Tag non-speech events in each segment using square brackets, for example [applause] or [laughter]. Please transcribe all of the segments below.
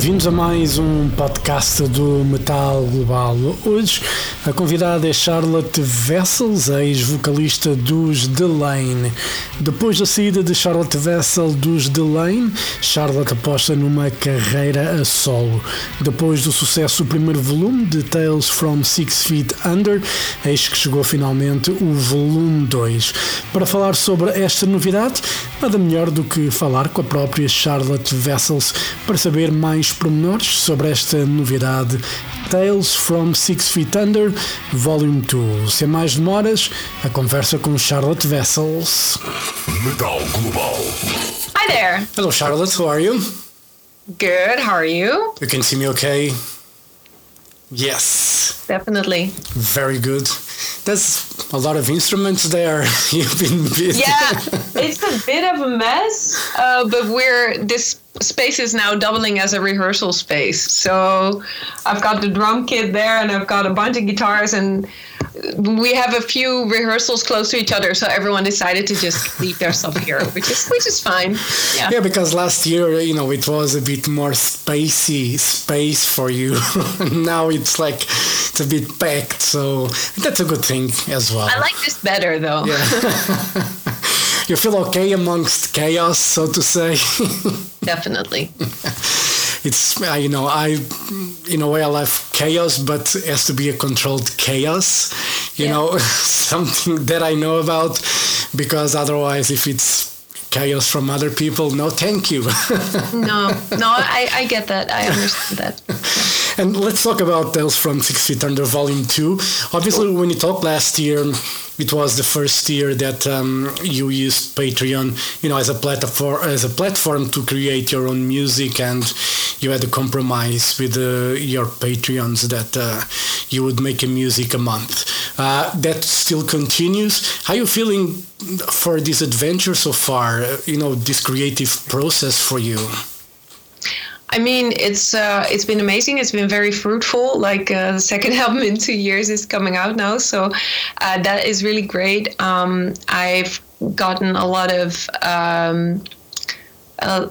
bem-vindos a mais um podcast do Metal Global. Hoje a convidada é Charlotte Vessels, ex-vocalista dos The Lane. Depois da saída de Charlotte Vessel dos The Lane, Charlotte aposta numa carreira a solo. Depois do sucesso do primeiro volume de Tales from Six Feet Under, eis que chegou finalmente o volume 2. Para falar sobre esta novidade, nada melhor do que falar com a própria Charlotte Vessels para saber mais pormenores sobre esta novidade Tales from Six Feet Under, Volume 2. Sem mais demoras, a conversa com Charlotte Vessels. Metal Global. Hi there. Hello, Charlotte. How are you? Good. How are you? You can see me okay? Yes. Definitely. Very good. There's a lot of instruments there. [laughs] You've been busy. Yeah, [laughs] it's a bit of a mess, uh, but we're this space is now doubling as a rehearsal space. So I've got the drum kit there, and I've got a bunch of guitars, and we have a few rehearsals close to each other. So everyone decided to just leave their stuff here, which is which is fine. Yeah. Yeah, because last year, you know, it was a bit more spacey space for you. [laughs] now it's like it's a bit packed, so that's a good thing as well. I like this better though. Yeah. [laughs] you feel okay amongst chaos, so to say. [laughs] Definitely. It's you know I in a way I love chaos, but it has to be a controlled chaos. You Yeah. know, [laughs] something that I know about, because otherwise, if it's chaos from other people, no, thank you. [laughs] No, no, I, I get that. I understand that. [laughs] And let's talk about Tales from Six Feet Under Volume 2. Obviously, when you talked last year, it was the first year that um, you used Patreon, you know, as a platform as a platform to create your own music, and you had a compromise with uh, your Patreons that uh, you would make a music a month. Uh, that still continues. How are you feeling for this adventure so far? You know, this creative process for you. I mean, it's uh, it's been amazing. It's been very fruitful. Like uh, the second [laughs] album in two years is coming out now, so uh, that is really great. Um, I've gotten a lot of. Um, uh,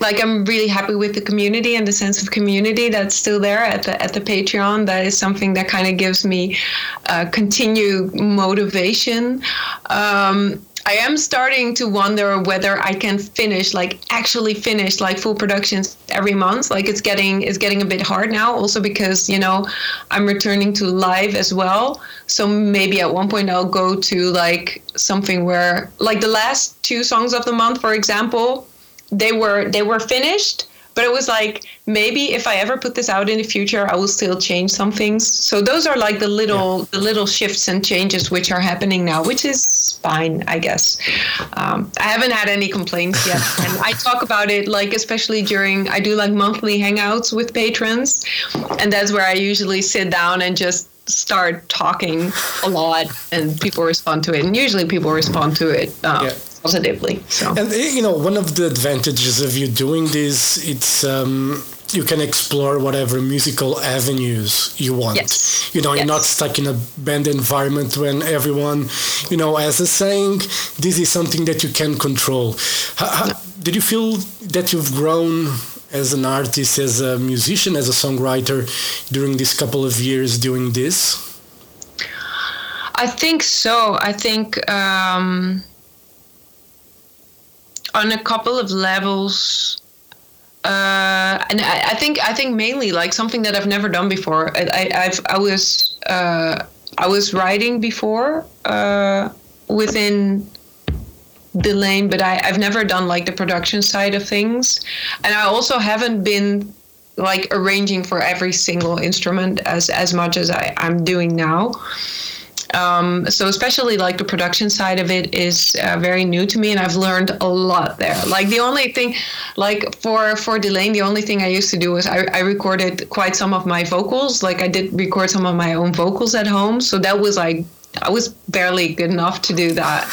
like I'm really happy with the community and the sense of community that's still there at the at the Patreon. That is something that kind of gives me uh, continued motivation. Um, I am starting to wonder whether I can finish, like actually finish, like full productions every month. Like it's getting it's getting a bit hard now, also because you know I'm returning to live as well. So maybe at one point I'll go to like something where, like the last two songs of the month, for example, they were they were finished but it was like maybe if i ever put this out in the future i will still change some things. So those are like the little the little shifts and changes which are happening now which is fine i guess. Um, i haven't had any complaints yet. [laughs] And i talk about it like especially during i do like monthly hangouts with patrons and that's where i usually sit down and just start talking a lot and people respond to it. And usually people respond to it um, Yeah. Positively so And uh, you know, one of the advantages of you doing this, it's um, you can explore whatever musical avenues you want. Yes. You know, you're not stuck in a band environment when everyone, you know, as a saying, this is something that you can control. How, how, did you feel that you've grown as an artist, as a musician, as a songwriter during these couple of years doing this? I think so. I think um, on a couple of levels. Uh, and I, I think I think mainly like something that I've never done before. I, I I've I was uh, I was writing before uh, within Delain, but I, I've never done like the production side of things, and I also haven't been like arranging for every single instrument as as much as I, I'm doing now. Um, so especially like the production side of it is uh, very new to me, and I've learned a lot there. Like the only thing, like for for Delain, the only thing I used to do was I, I recorded quite some of my vocals. Like I did record some of my own vocals at home, so that was like I was barely good enough to do that.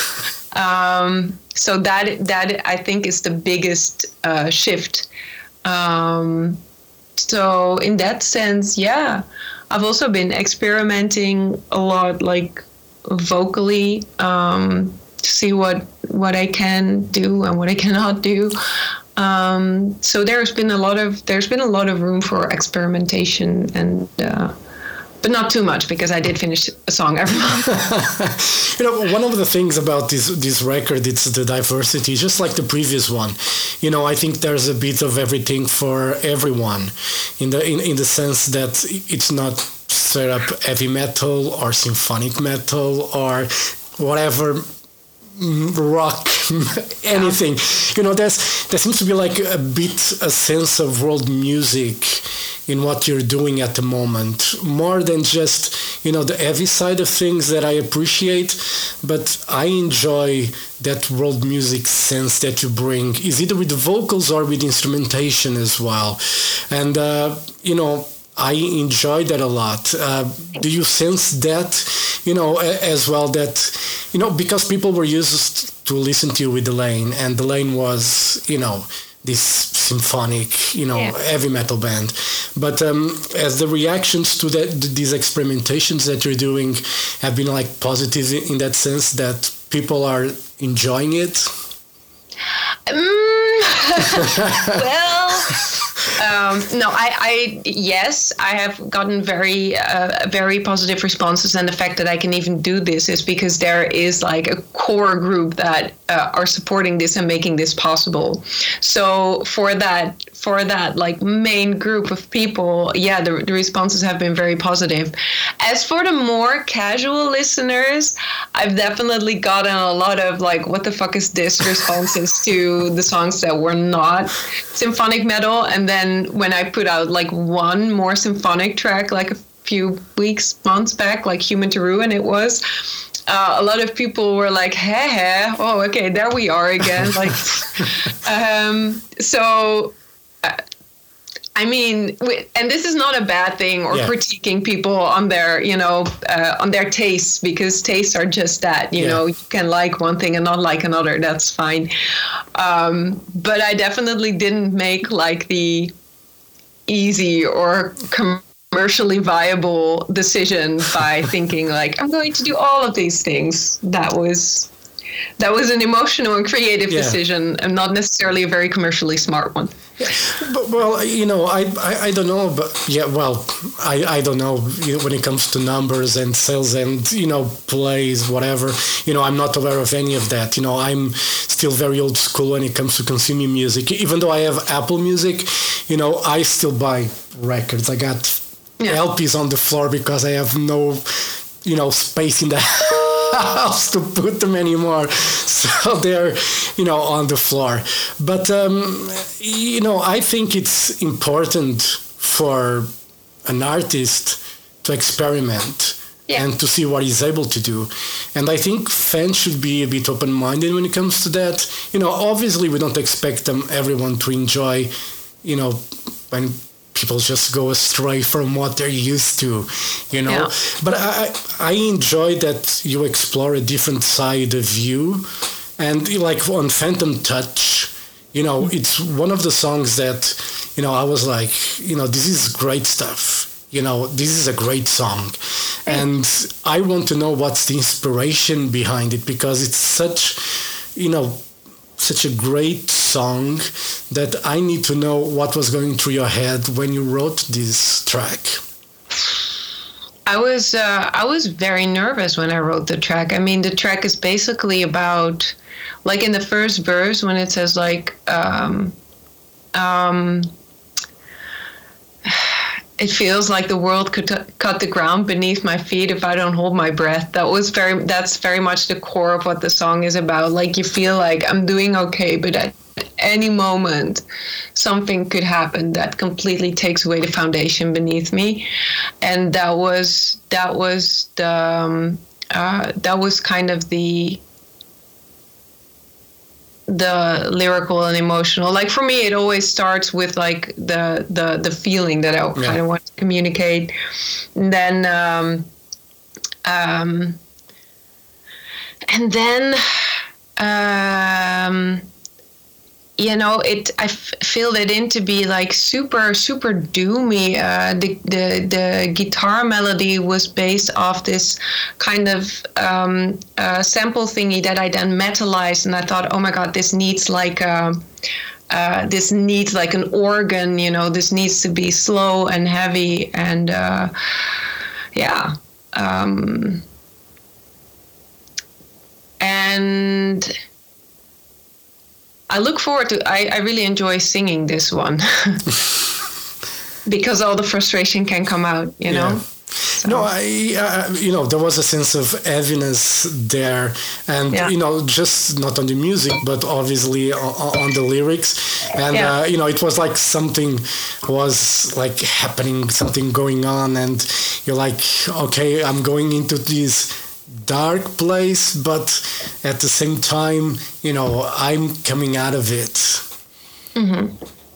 Um, so that that I think is the biggest uh, shift. Um, so in that sense, yeah, I've also been experimenting a lot, like vocally um, to see what what I can do and what I [laughs] cannot do. Um, so there's been a lot of there's been a lot of room for experimentation and. Uh, but not too much because I did finish a song every month. [laughs] you know, one of the things about this this record it's the diversity, just like the previous one. You know, I think there's a bit of everything for everyone, in the in, in the sense that it's not straight up heavy metal or symphonic metal or whatever rock anything. You know there's there seems to be like a bit a sense of world music in what you're doing at the moment more than just you know the heavy side of things that i appreciate but i enjoy that world music sense that you bring is either with the vocals or with instrumentation as well? And uh, you know I enjoy that a lot. Uh, do you sense that, you know, as well? That, you know, because people were used to listen to you with Delain, and Delain was, you know, this symphonic, you know, yeah. heavy metal band. But um, as the reactions to that, these experimentations that you're doing have been like positive in that sense that people are enjoying it. Um, [laughs] well. [laughs] Um, no, I, I, yes, I have gotten very, uh, very positive responses, and the fact that I can even do this is because there is like a core group that uh, are supporting this and making this possible. So for that, for that like main group of people, yeah, the, the responses have been very positive. As for the more casual listeners, I've definitely gotten a lot of like, what the fuck is this responses [laughs] to the songs that were not symphonic metal, and then when I put out like one more symphonic track, like a few weeks, months back, like Human to Ruin, it was. Uh, a lot of people were like, "Hey, hey, oh, okay, there we are again." like, [laughs] um, so I mean, and this is not a bad thing or yeah. critiquing people on their, you know, uh, on their tastes because tastes are just that. You yeah. know, you can like one thing and not like another. That's fine. Um, but I definitely didn't make like the easy or commercially viable decision by thinking like I'm going to do all of these things. That was that was an emotional and creative yeah. decision and not necessarily a very commercially smart one. But, well, you know, I, I, I, don't know, but yeah, well, I, I don't know when it comes to numbers and sales and, you know, plays, whatever. You know, I'm not aware of any of that. You know, I'm still very old school when it comes to consuming music. Even though I have Apple Music, you know, I still buy records. I got yeah. LPs on the floor because I have no, you know, space in the [laughs] house to put them anymore. [laughs] So they're, you know, on the floor. But, um, you know, I think it's important for an artist to experiment. Yeah. and to see what he's able to do. And I think fans should be a bit open minded when it comes to that. You know, obviously we don't expect them everyone to enjoy, you know, when people just go astray from what they're used to, you know. Yeah. But I I enjoy that you explore a different side of you, and like on Phantom Touch, you know, it's one of the songs that, you know, I was like, you know, this is great stuff. You know, this is a great song. And I want to know what's the inspiration behind it because it's such, you know, such a great song that I need to know what was going through your head when you wrote this track. I was uh, I was very nervous when I wrote the track. I mean, the track is basically about, like in the first verse when it says like, um, um, it feels like the world could t- cut the ground beneath my feet if I don't hold my breath. That was very that's very much the core of what the song is about. Like you feel like I'm doing okay, but at any moment something could happen that completely takes away the foundation beneath me. And that was that was the um, uh, that was kind of the the lyrical and emotional like for me it always starts with like the the the feeling that i yeah. kind of want to communicate and then um um and then um you know it i f- filled it in to be like super super doomy. Uh, the, the the guitar melody was based off this kind of um, uh, sample thingy that i then metalized and i thought oh my god this needs like a, uh, this needs like an organ you know this needs to be slow and heavy and uh, yeah um, and I look forward to. I, I really enjoy singing this one [laughs] because all the frustration can come out. You know. So. No, I, uh, you know, there was a sense of heaviness there, and yeah. you know, just not on the music, but obviously on, on the lyrics, and yeah. uh, you know, it was like something was like happening, something going on, and you're like, okay, I'm going into this dark place, but at the same time, you know, I'm coming out of it. Mm-hmm.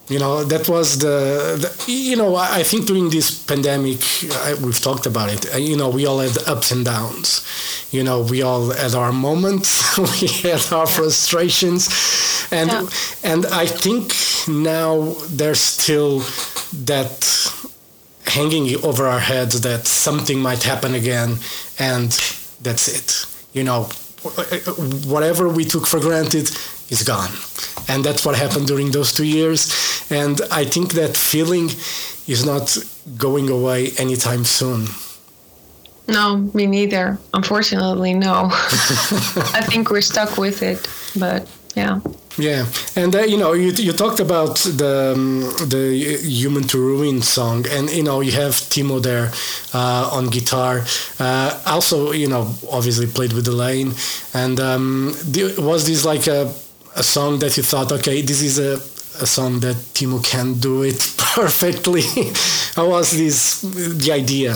You know, that was the, the, you know, I think during this pandemic, I, we've talked about it. You know, we all had ups and downs. You know, we all had our moments, [laughs] we had our yeah. frustrations, and yeah. and I think now there's still that hanging over our heads that something might happen again, and that's it. You know, whatever we took for granted is gone. And that's what happened during those two years. And I think that feeling is not going away anytime soon. No, me neither. Unfortunately, no. [laughs] [laughs] I think we're stuck with it, but yeah. Yeah, and uh, you know, you, you talked about the um, the "Human to Ruin" song, and you know, you have Timo there uh, on guitar. Uh, also, you know, obviously played with Delain. And um, was this like a a song that you thought, okay, this is a a song that Timo can do it [laughs] perfectly? How was this the idea?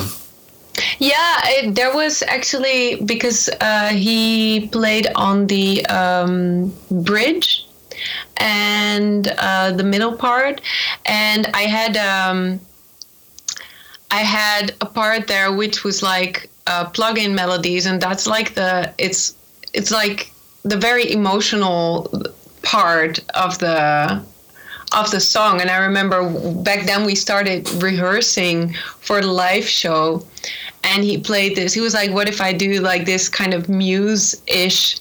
Yeah, it, there was actually because uh, he played on the um, bridge and uh, the middle part, and I had um, I had a part there which was like uh, plug-in melodies, and that's like the it's it's like the very emotional part of the of the song and i remember back then we started rehearsing for the live show and he played this. He was like, "What if I do like this kind of muse-ish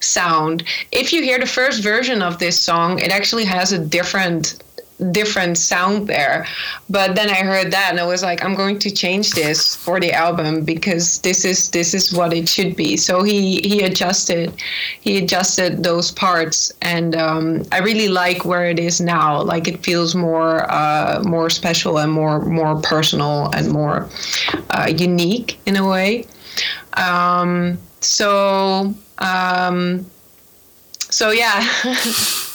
sound?" If you hear the first version of this song, it actually has a different different sound there. But then I heard that and I was like, I'm going to change this for the album because this is this is what it should be. So he he adjusted he adjusted those parts and um, I really like where it is now. Like it feels more uh, more special and more more personal and more uh, unique in a way. Um, so um, so yeah. [laughs]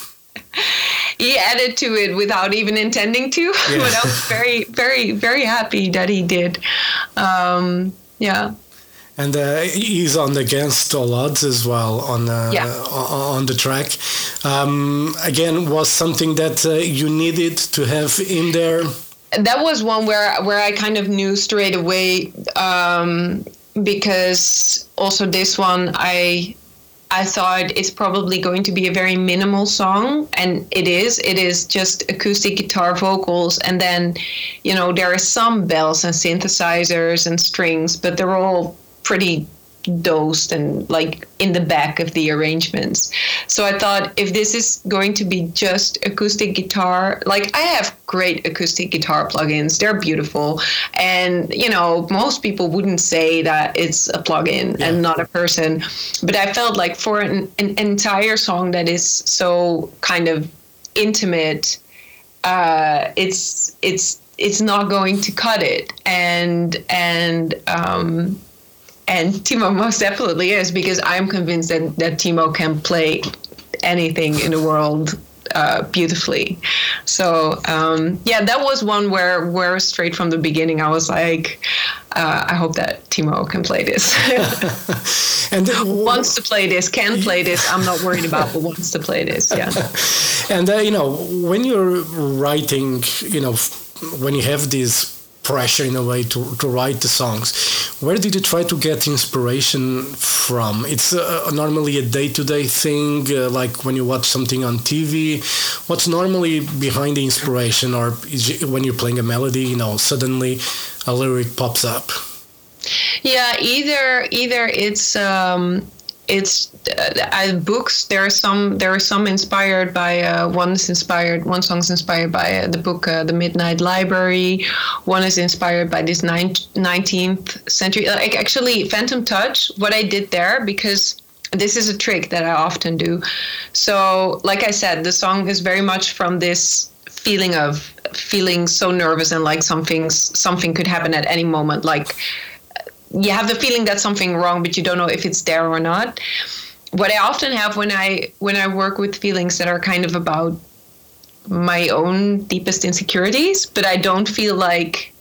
he added to it without even intending to. Yeah. [laughs] but I was very, very, very happy that he did. Um, yeah. And uh, he's on Against All Odds as well on uh, yeah. on the track. Um, again, was something that uh, you needed to have in there. That was one where where I kind of knew straight away um, because also this one I I thought it's probably going to be a very minimal song, and it is. It is just acoustic guitar vocals, and then, you know, there are some bells and synthesizers and strings, but they're all pretty dosed and like in the back of the arrangements. So I thought if this is going to be just acoustic guitar, like I have great acoustic guitar plugins, they're beautiful. And, you know, most people wouldn't say that it's a plugin yeah. and not a person. But I felt like for an, an entire song that is so kind of intimate, uh, it's, it's, it's not going to cut it. And, and, um, and Timo most definitely is because I'm convinced that, that Timo can play anything in the world uh, beautifully. So um, yeah, that was one where where straight from the beginning I was like, uh, I hope that Timo can play this. [laughs] and [laughs] wants to play this, can play this. I'm not worried about, but wants to play this. Yeah. [laughs] and uh, you know, when you're writing, you know, when you have this pressure in a way to, to write the songs where did you try to get inspiration from? It's uh, normally a day-to-day thing, uh, like when you watch something on TV. What's normally behind the inspiration, or when you're playing a melody, you know, suddenly a lyric pops up? Yeah, either either it's um, it's uh, books. There are some. There are some inspired by. Uh, one is inspired. One song is inspired by uh, the book uh, "The Midnight Library." One is inspired by this nineteenth century. Like actually, Phantom Touch. What I did there because this is a trick that I often do. So, like I said, the song is very much from this feeling of feeling so nervous and like something something could happen at any moment. Like you have the feeling that something wrong, but you don't know if it's there or not. What I often have when I when I work with feelings that are kind of about my own deepest insecurities, but I don't feel like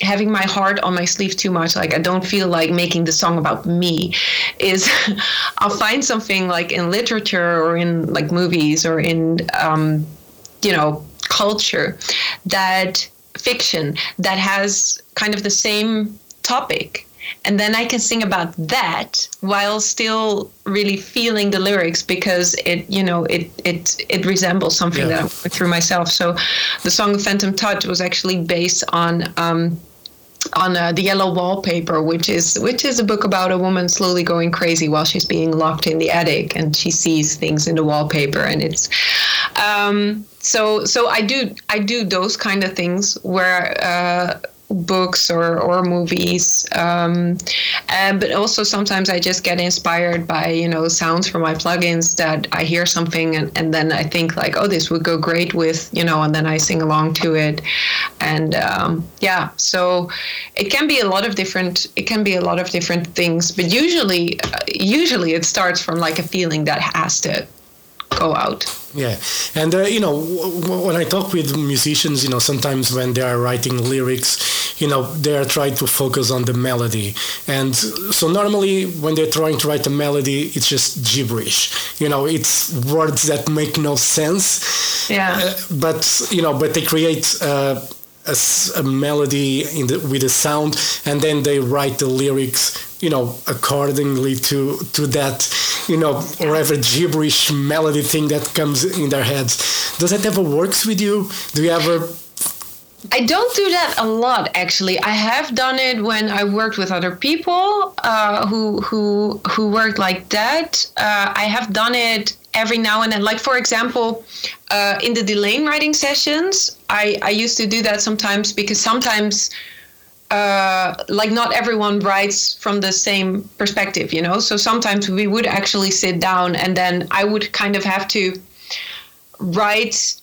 having my heart on my sleeve too much like i don't feel like making the song about me is [laughs] i'll find something like in literature or in like movies or in um, you know culture that fiction that has kind of the same topic and then I can sing about that while still really feeling the lyrics because it you know it it it resembles something yeah. that I went through myself. So the song Phantom Touch was actually based on um, on uh, the yellow wallpaper which is which is a book about a woman slowly going crazy while she's being locked in the attic and she sees things in the wallpaper and it's um, so so i do i do those kind of things where uh, books or, or movies. Um, uh, but also sometimes i just get inspired by you know sounds from my plugins that i hear something and, and then i think like oh this would go great with you know and then i sing along to it. And um, yeah so it can be a lot of different it can be a lot of different things but usually uh, usually it starts from like a feeling that has to go out. Yeah, and uh, you know when I talk with musicians, you know sometimes when they are writing lyrics, you know they are trying to focus on the melody, and so normally when they're trying to write a melody, it's just gibberish. You know, it's words that make no sense. Yeah. Uh, but you know, but they create. Uh, a, a, melody the, with a sound and then they write the lyrics you know accordingly to to that you know whatever gibberish melody thing that comes in their heads does that ever works with you do you ever I don't do that a lot, actually. I have done it when I worked with other people uh, who who who worked like that. Uh, I have done it every now and then. Like for example, uh, in the Delain writing sessions, I I used to do that sometimes because sometimes uh, like not everyone writes from the same perspective, you know. So sometimes we would actually sit down, and then I would kind of have to write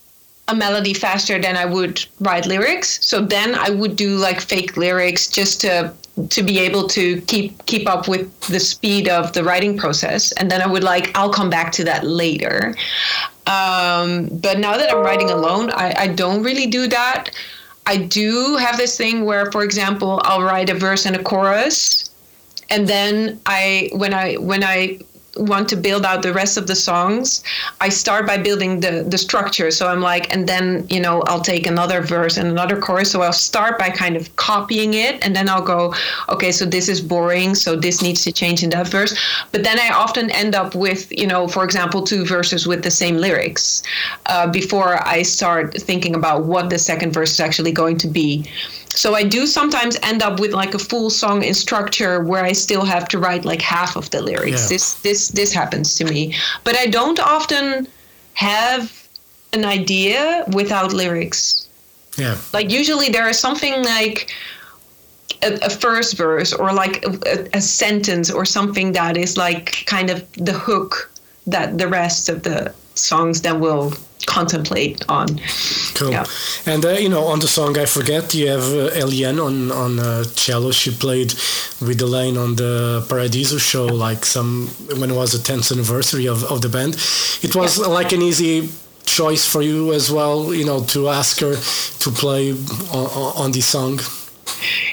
a melody faster than I would write lyrics. So then I would do like fake lyrics just to to be able to keep keep up with the speed of the writing process. And then I would like I'll come back to that later. Um, but now that I'm writing alone, I, I don't really do that. I do have this thing where, for example, I'll write a verse and a chorus, and then I when I when I want to build out the rest of the songs i start by building the the structure. So i'm like and then you know i'll take another verse and another chorus. So i'll start by kind of copying it and then i'll go okay so this is boring so this needs to change in that verse. But then i often end up with you know for example two verses with the same lyrics uh, before i start thinking about what the second verse is actually going to be so I do sometimes end up with like a full song in structure where I still have to write like half of the lyrics. Yeah. This this this happens to me, but I don't often have an idea without lyrics. Yeah. Like usually there is something like a, a first verse or like a, a sentence or something that is like kind of the hook that the rest of the songs that we'll contemplate on. Cool. Yeah. And uh, you know, on the song "I Forget," you have uh, Elianne on on uh, cello. She played with Delain on the Paradiso show, like some when it was the 10th anniversary of, of the band. It was yeah. like an easy choice for you as well, you know, to ask her to play on, on this song.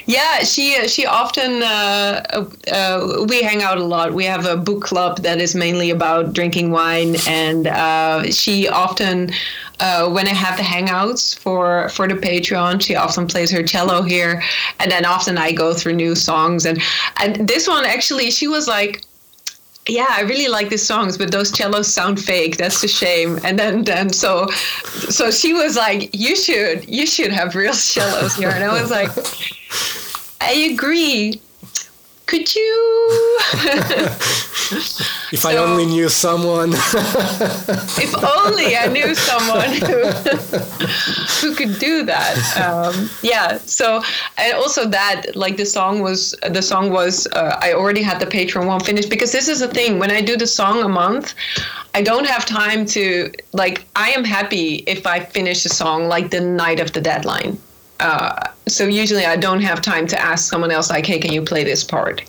Yeah, she she often uh, uh, we hang out a lot. We have a book club that is mainly about drinking wine, and uh, she often uh, when I have the hangouts for for the Patreon, she often plays her cello here, and then often I go through new songs. and And this one actually, she was like, yeah, I really like these songs, but those cellos sound fake. That's a shame. And then, then so, so she was like, you should, you should have real cellos here. And I was like, I agree could you? [laughs] if so, I only knew someone. [laughs] if only I knew someone who, who could do that. Um, yeah. So and also that like the song was the song was uh, I already had the Patreon one finished because this is the thing when I do the song a month. I don't have time to like I am happy if I finish a song like the night of the deadline uh, so usually I don't have time to ask someone else like, hey, can you play this part?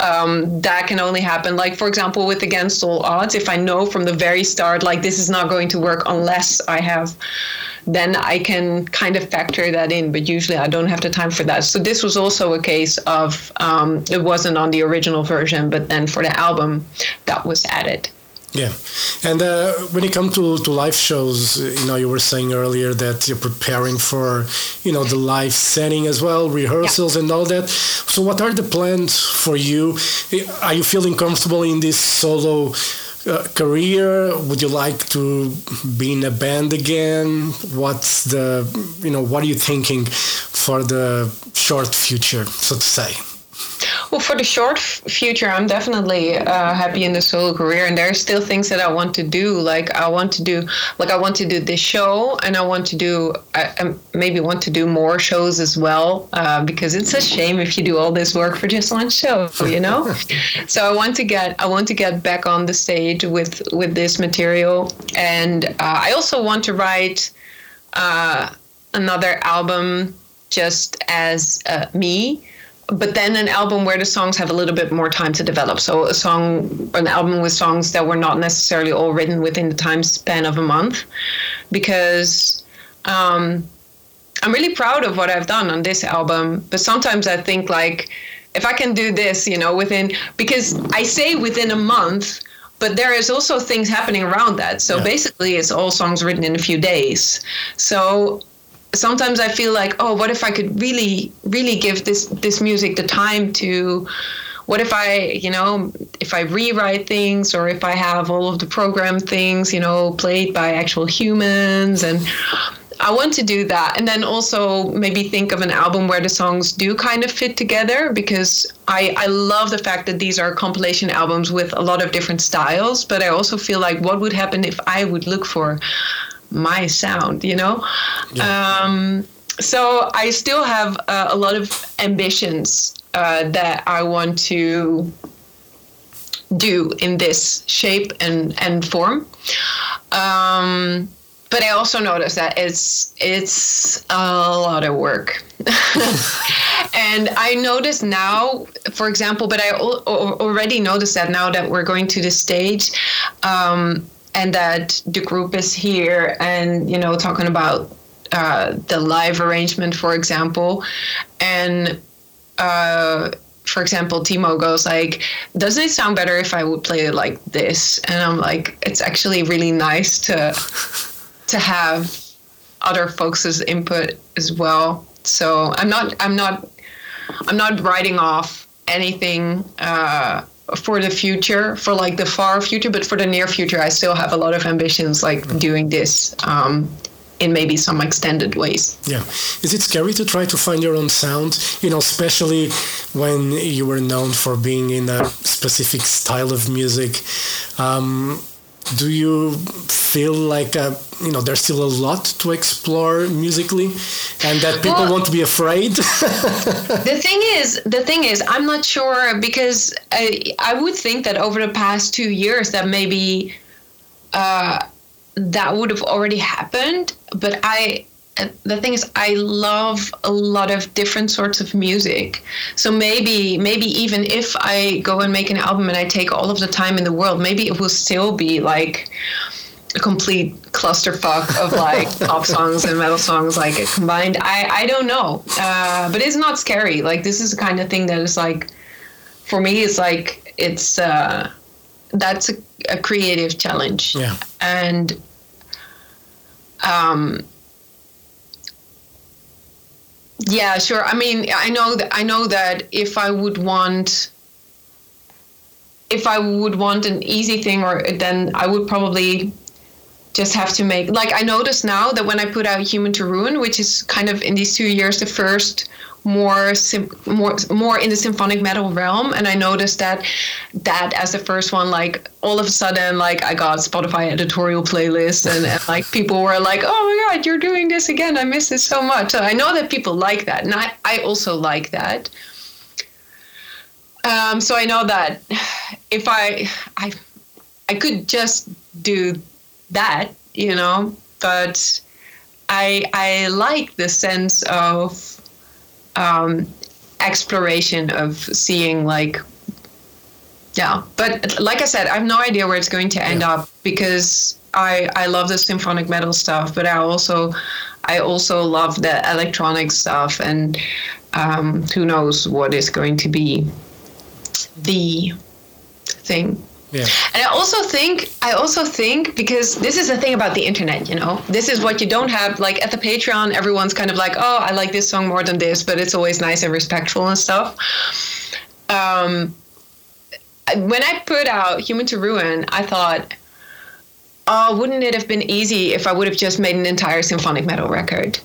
Um, that can only happen, like for example, with Against All Odds. If I know from the very start, like this is not going to work unless I have, then I can kind of factor that in. But usually I don't have the time for that. So this was also a case of um, it wasn't on the original version, but then for the album, that was added. Yeah, and uh, when it comes to, to live shows, you know, you were saying earlier that you're preparing for, you know, the live setting as well, rehearsals yeah. and all that. So, what are the plans for you? Are you feeling comfortable in this solo uh, career? Would you like to be in a band again? What's the, you know, what are you thinking for the short future, so to say? Well, for the short future, I'm definitely uh, happy in the solo career, and there are still things that I want to do. Like I want to do, like I want to do this show, and I want to do, I, I maybe want to do more shows as well, uh, because it's a shame if you do all this work for just one show, you know. [laughs] so I want to get, I want to get back on the stage with with this material, and uh, I also want to write uh, another album just as uh, me but then an album where the songs have a little bit more time to develop. So a song, an album with songs that were not necessarily all written within the time span of a month, because um, I'm really proud of what I've done on this album. But sometimes I think like, if I can do this, you know, within because I say within a month, but there is also things happening around that. So yeah. basically, it's all songs written in a few days. So sometimes I feel like, oh, what if I could really, really give this this music the time to what if I, you know, if I rewrite things or if I have all of the program things, you know, played by actual humans and I want to do that. And then also maybe think of an album where the songs do kind of fit together because I, I love the fact that these are compilation albums with a lot of different styles. But I also feel like what would happen if I would look for my sound, you know? Yeah. Um, so I still have uh, a lot of ambitions uh, that I want to do in this shape and, and form. Um, but I also notice that it's it's a lot of work, [laughs] and I notice now, for example, but I al- already noticed that now that we're going to the stage, um, and that the group is here and you know talking about uh, the live arrangement for example. And uh, for example timo goes like doesn't it sound better if i would play it like this? And i'm like it's actually really nice to to have other folks' input as well. So i'm not i'm not i'm not writing off anything uh, for the future, for like the far future, but for the near future, I still have a lot of ambitions, like doing this um, in maybe some extended ways. Yeah. Is it scary to try to find your own sound? You know, especially when you were known for being in a specific style of music. Um, do you feel like uh, you know there's still a lot to explore musically and that people well, won't be afraid? [laughs] The thing is the thing is i'm not sure because i, I would think that over the past two years that maybe uh, that would have already happened but i the thing is i love a lot of different sorts of music. So maybe maybe even if i go and make an album and i take all of the time in the world maybe it will still be like a complete clusterfuck of like [laughs] pop songs and metal songs like combined. I i don't know. Uh, but it's not scary. Like this is the kind of thing that is like for me it's like it's uh that's a, a creative challenge. Yeah. And um, yeah, sure. I mean, I know that I know that if I would want if I would want an easy thing or then I would probably just have to make like I notice now that when I put out Human to Ruin, which is kind of in these two years the first more sim- more more in the symphonic metal realm and i noticed that that as the first one like all of a sudden like i got spotify editorial playlists and, and like [laughs] people were like oh my god you're doing this again. I miss this so much. So i know that people like that and i, I also like that. Um, so i know that [sighs] if i i i could just do that you know but i i like the sense of um, exploration of seeing like yeah but like i said i have no idea where it's going to end yeah. up because i i love the symphonic metal stuff but i also i also love the electronic stuff and um, who knows what is going to be the thing yeah. And I also think, I also think because this is the thing about the internet, you know, this is what you don't have. Like at the Patreon, everyone's kind of like, oh, I like this song more than this, but it's always nice and respectful and stuff. Um, when I put out Human to Ruin, I thought, oh, wouldn't it have been easy if I would have just made an entire symphonic metal record?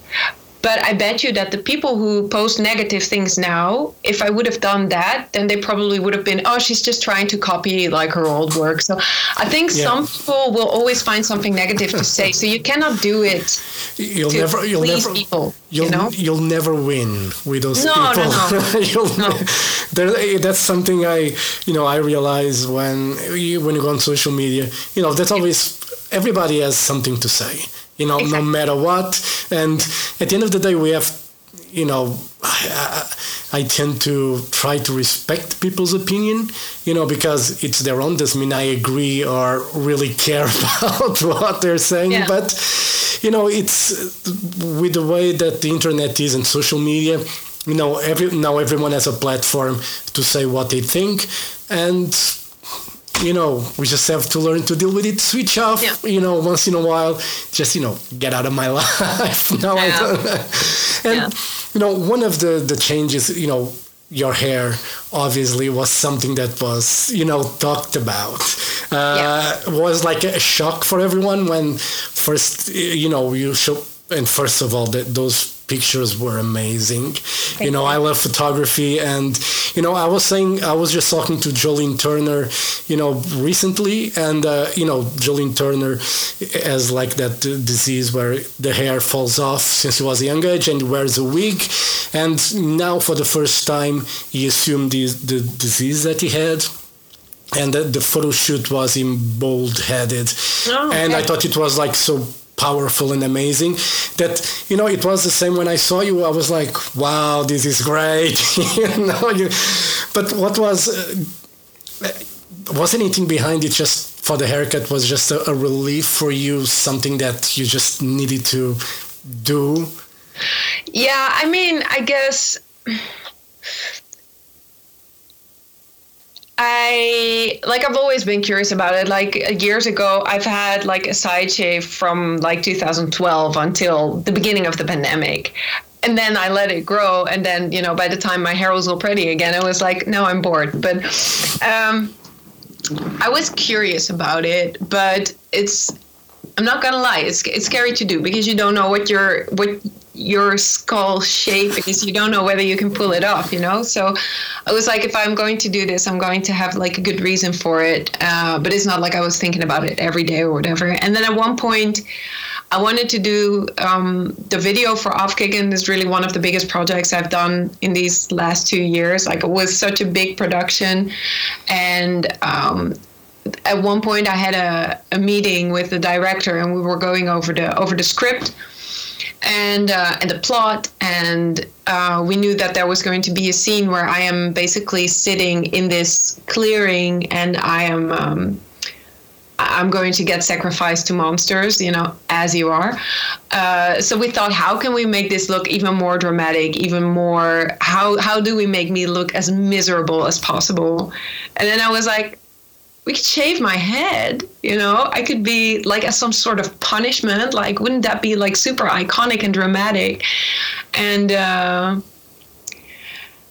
But I bet you that the people who post negative things now, if I would have done that, then they probably would have been, oh, she's just trying to copy like her old work. So I think yeah. some people will always find something negative to say. So you cannot do it. You'll never, you'll never, people. You'll, you know? you'll never win with those no, people. No, no, [laughs] you'll, no. [laughs] There, eh, that's something I, you know, I realize when eh, you, when you go on social media. You know, that's always everybody has something to say you know, exactly. no matter what. And at the end of the day, we have, you know, I, I, tend to try to respect people's opinion, you know, because it's their own. Doesn't mean I agree or really care [laughs] about what they're saying, yeah. but you know, it's with the way that the internet is and social media. You know, every now everyone has a platform to say what they think, and you know, we just have to learn to deal with it. Switch off, yeah. you know, once in a while. Just you know, get out of my [laughs] life. no, yeah. I [laughs] don't. and yeah. you know, one of the the changes, you know, your hair obviously was something that was you know talked about uh, yeah. was like a shock for everyone when first you know you show and first of all that those pictures were amazing. Thank you know, you. I love photography, and you know, I was saying I was just talking to Joe Lynn Turner, you know, recently, and uh, you know, Joe Lynn Turner has like that disease where the hair falls off since he was a young age and wears a wig, and now for the first time he assumed the, the disease that he had and the, the photo shoot was him bald headed oh, okay. and i thought it was like so powerful and amazing that you know it was the same when i saw you i was like wow this is great. [laughs] You know you, but what was uh, was anything behind it just for the haircut was just a, a relief for you something that you just needed to do? Yeah i mean i guess I like I've always been curious about it. Like years ago, I've had like a side shave from like 2012 until the beginning of the pandemic. And then I let it grow. And then, you know, by the time my hair was all pretty again, it was like, no, I'm bored. But um, I was curious about it, but it's, I'm not gonna lie, it's, it's scary to do because you don't know what you're what your skull shape because you don't know whether you can pull it off you know? So i was like if i'm going to do this i'm going to have like a good reason for it. Uh, but it's not like i was thinking about it every day or whatever. And then at one point I wanted to do um, the video for Afkicken is really one of the biggest projects I've done in these last two years. Like it was such a big production, and um, at one point I had a, a meeting with the director, and we were going over the over the script and uh, and the plot and uh, we knew that there was going to be a scene where I am basically sitting in this clearing and I am um, I'm going to get sacrificed to monsters, you know, as you are. Uh, so we thought, how can we make this look even more dramatic, even more? How how do we make me look as miserable as possible? And then I was like, we could shave my head, you know, I could be like as some sort of punishment. Like, wouldn't that be like super iconic and dramatic? And, uh,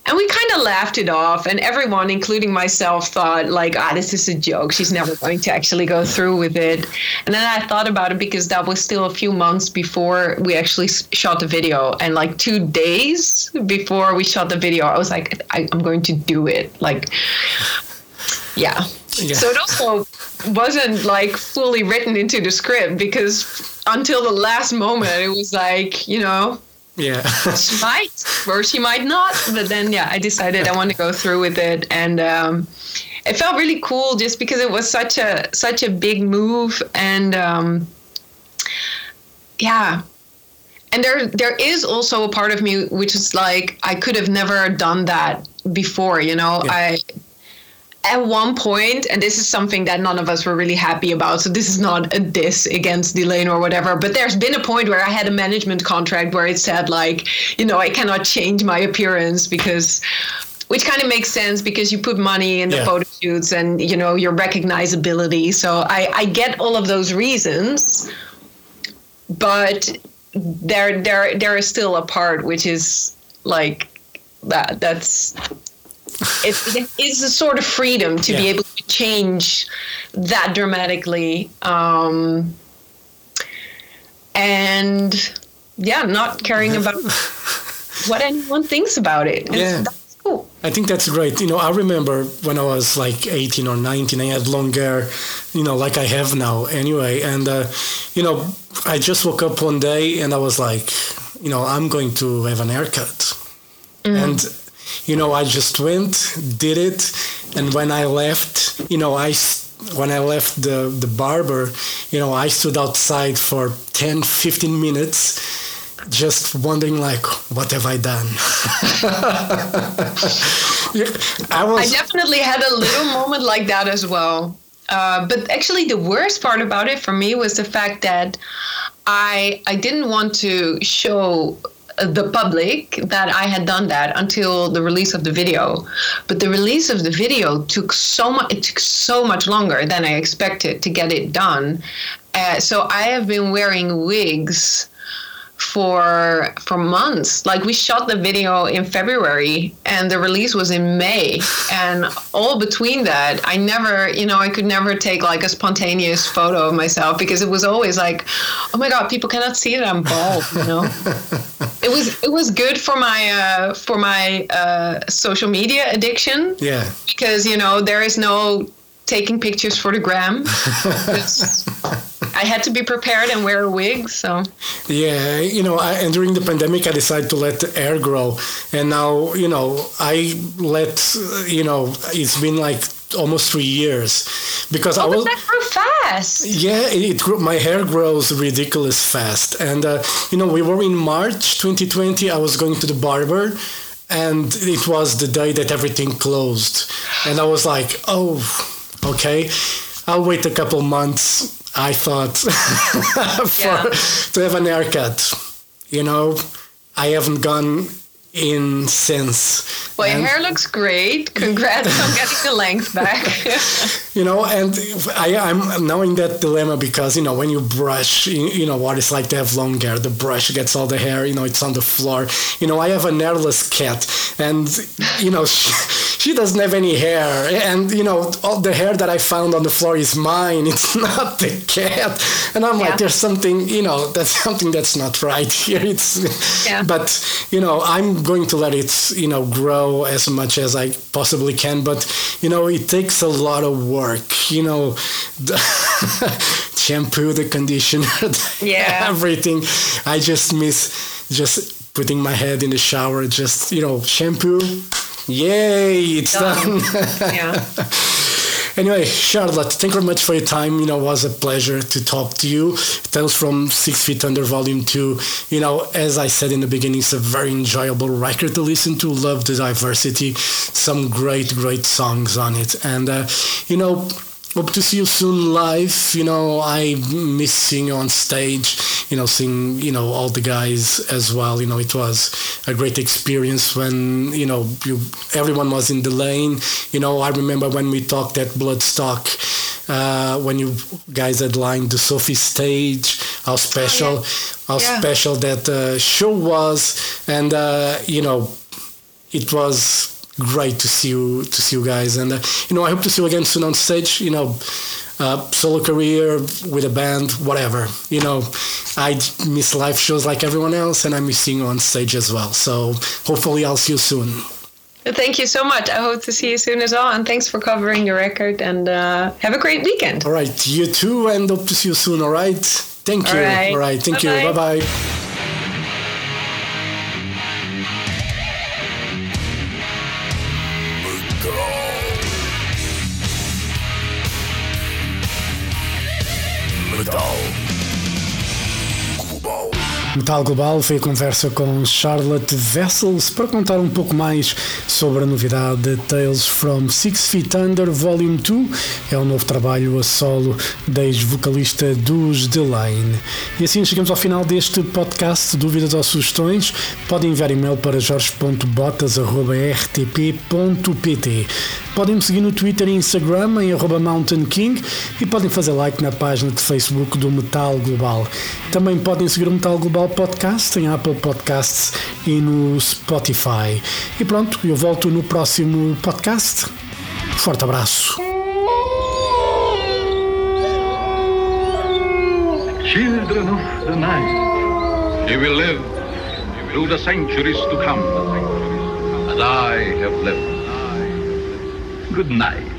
and we kind of laughed it off and everyone including myself thought like ah this is a joke she's never going to actually go through with it and then i thought about it because that was still a few months before we actually shot the video and like two days before we shot the video i was like I, i'm going to do it like yeah. Yeah. So it also wasn't like fully written into the script because until the last moment it was like, you know, yeah. she might or she might not. But then, yeah, I decided I want to go through with it. And um, it felt really cool just because it was such a such a big move. And um, yeah. And there there is also a part of me which is like I could have never done that before, you know. Yeah. I at one point, and this is something that none of us were really happy about, so this is not a diss against Delain or whatever, but there's been a point where I had a management contract where it said, like, you know, I cannot change my appearance because which kind of makes sense because you put money in the yeah. photo shoots and you know your recognizability so I, I get all of those reasons but there there there is still a part which is like that that's it, it's a sort of freedom to yeah. be able to change that dramatically um, and yeah not caring about [laughs] what anyone thinks about it yeah. Cool. I think that's great. You know, I remember when I was like 18 or 19, I had long hair, you know, like I have now anyway. And, uh, you know, I just woke up one day and I was like, you know, I'm going to have an haircut. Mm. And you know, I just went, did it, and when I left, you know, I when I left the the barber, you know, I stood outside for 10, 15 minutes just wondering like what have i done? [laughs] I, was... I definitely had a little moment like that as well. Uh, but actually the worst part about it for me was the fact that i i didn't want to show the public that I had done that until the release of the video. But the release of the video took so much. It took so much longer than I expected to get it done. Uh, so I have been wearing wigs for for months. Like we shot the video in february and the release was in may. And all between that i never you know i could never take like a spontaneous photo of myself because it was always like oh my god people cannot see that i'm bald you know? [laughs] It was it was good for my uh for my uh social media addiction. Yeah. Because you know there is no taking pictures for the gram [laughs] I had to be prepared and wear a wig. So yeah, you know, I, and during the pandemic, I decided to let the hair grow, and now you know I let you know it's been like almost three years because oh, I was that grew fast. Yeah, it, it grew. My hair grows ridiculous fast, and uh, you know we were in March 2020. I was going to the barber and it was the day that everything closed and i was like oh okay i'll wait a couple months I thought [laughs] for, yeah. to have an haircut. You know, I haven't gone in since. Well, your hair looks great. [laughs] Congrats on getting the length back. [laughs] you know, and I, am now in that dilemma because, you know, when you brush, you, you, know, what it's like to have long hair. The brush gets all the hair, you know, it's on the floor. You know, I have a hairless cat and, you know, [laughs] she, she doesn't have any hair. And, you know, all the hair that I found on the floor is mine. It's not the cat. And I'm yeah. like, there's something, you know, that's something that's not right here. It's, yeah. but, you know, I'm going to let it, you know, grow as much as I possibly can. But, you know, it takes a lot of work, you know, the [laughs] shampoo, the conditioner, [laughs] yeah. everything. I just miss just putting my head in the shower, just, you know, shampoo. Yay, it's done. done. yeah. [laughs] Anyway, Charlotte, thank you very much for your time. You know, it was a pleasure to talk to you. Tales from Six Feet Under Volume 2. You know, as I said in the beginning, it's a very enjoyable record to listen to. Love the diversity. Some great, great songs on it. And, uh, you know, hope to see you soon live. You know, I miss seeing you on stage. you know, seeing you know all the guys as well. You know, it was a great experience when you know you everyone was in Delain. You know, I remember when we talked at Bloodstock. Uh, when you guys headlined the Sophie stage, how special, oh, yeah. how yeah. special that uh, show was, and uh, you know, it was great to see you to see you guys and uh, you know i hope to see you again soon on stage you know uh, solo career with a band whatever you know i miss live shows like everyone else and i miss seeing you on stage as well so hopefully i'll see you soon Thank you so much. I hope to see you soon as well. And thanks for covering your record. And uh, have a great weekend. All right. You too. And hope to see you soon. All right. Thank you. All right. All right. Thank Bye-bye. you. Bye bye. Metal Global foi a conversa com Charlotte Vessels para contar um pouco mais sobre a novidade de Tales from Six Feet Under Volume 2. É um novo trabalho a solo da ex-vocalista dos The Lane. E assim chegamos ao final deste podcast. Dúvidas ou sugestões? Podem enviar e-mail para jorge.botas.rtp.pt. Podem me seguir no Twitter e Instagram em Mountain King e podem fazer like na página de Facebook do Metal Global. Também podem seguir o Metal Global Podcast, em Apple Podcasts e no Spotify. E pronto, eu volto no próximo podcast. Forte abraço. Children of the night, you will live through the centuries to come, as I have lived. Good night.